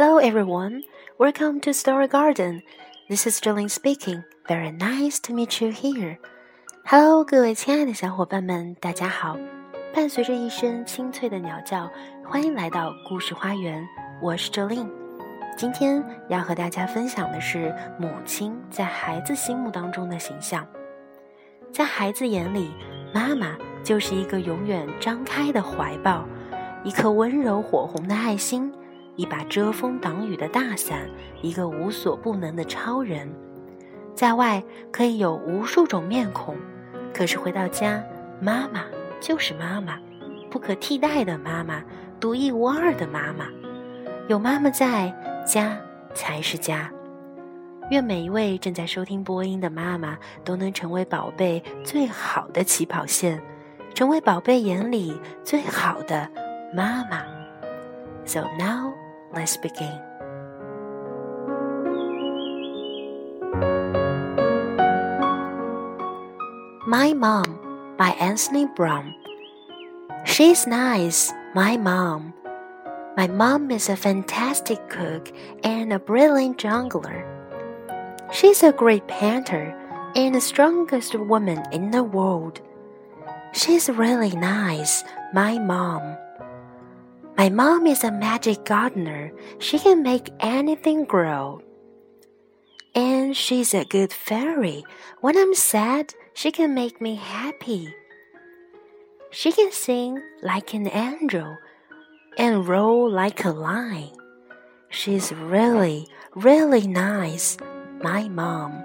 Hello everyone, welcome to Story Garden. This is Jolene speaking. Very nice to meet you here. Hello，各位亲爱的小伙伴们，大家好。伴随着一声清脆的鸟叫，欢迎来到故事花园。我是 Jolene。今天要和大家分享的是母亲在孩子心目当中的形象。在孩子眼里，妈妈就是一个永远张开的怀抱，一颗温柔火红的爱心。一把遮风挡雨的大伞，一个无所不能的超人，在外可以有无数种面孔，可是回到家，妈妈就是妈妈，不可替代的妈妈，独一无二的妈妈。有妈妈在家才是家。愿每一位正在收听播音的妈妈都能成为宝贝最好的起跑线，成为宝贝眼里最好的妈妈。So now. Let's begin. My Mom by Anthony Browne. She's nice, my mom. My mom is a fantastic cook and a brilliant jungler. She's a great painter and the strongest woman in the world. She's really nice, my mom. My mom is a magic gardener. She can make anything grow. And she's a good fairy. When I'm sad, she can make me happy. She can sing like an angel and roll like a lion. She's really, really nice, my mom.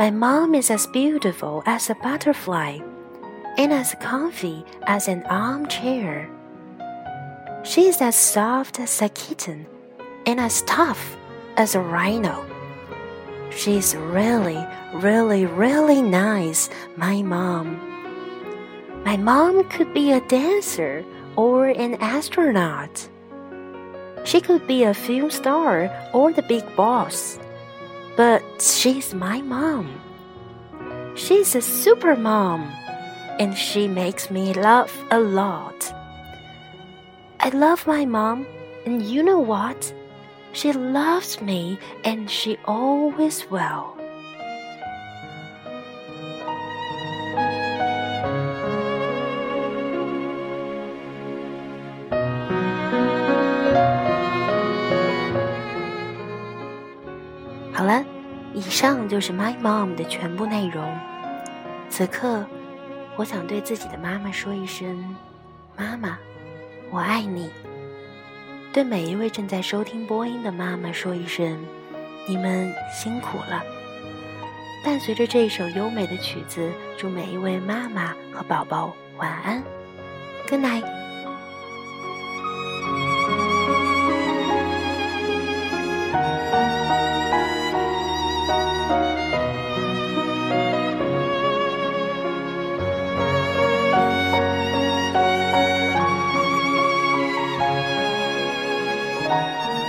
My mom is as beautiful as a butterfly and as comfy as an armchair. She's as soft as a kitten and as tough as a rhino. She's really, really, really nice, my mom. My mom could be a dancer or an astronaut. She could be a film star or the big boss. But she's my mom. She's a super mom, and she makes me laugh a lot. I love my mom, and you know what? She loves me, and she always will. 好了，以上就是 My Mom 的全部内容。此刻，我想对自己的妈妈说一声：“妈妈。” 我爱你。对每一位正在收听播音的妈妈说一声，你们辛苦了。伴随着这首优美的曲子，祝每一位妈妈和宝宝晚安，Good night。Música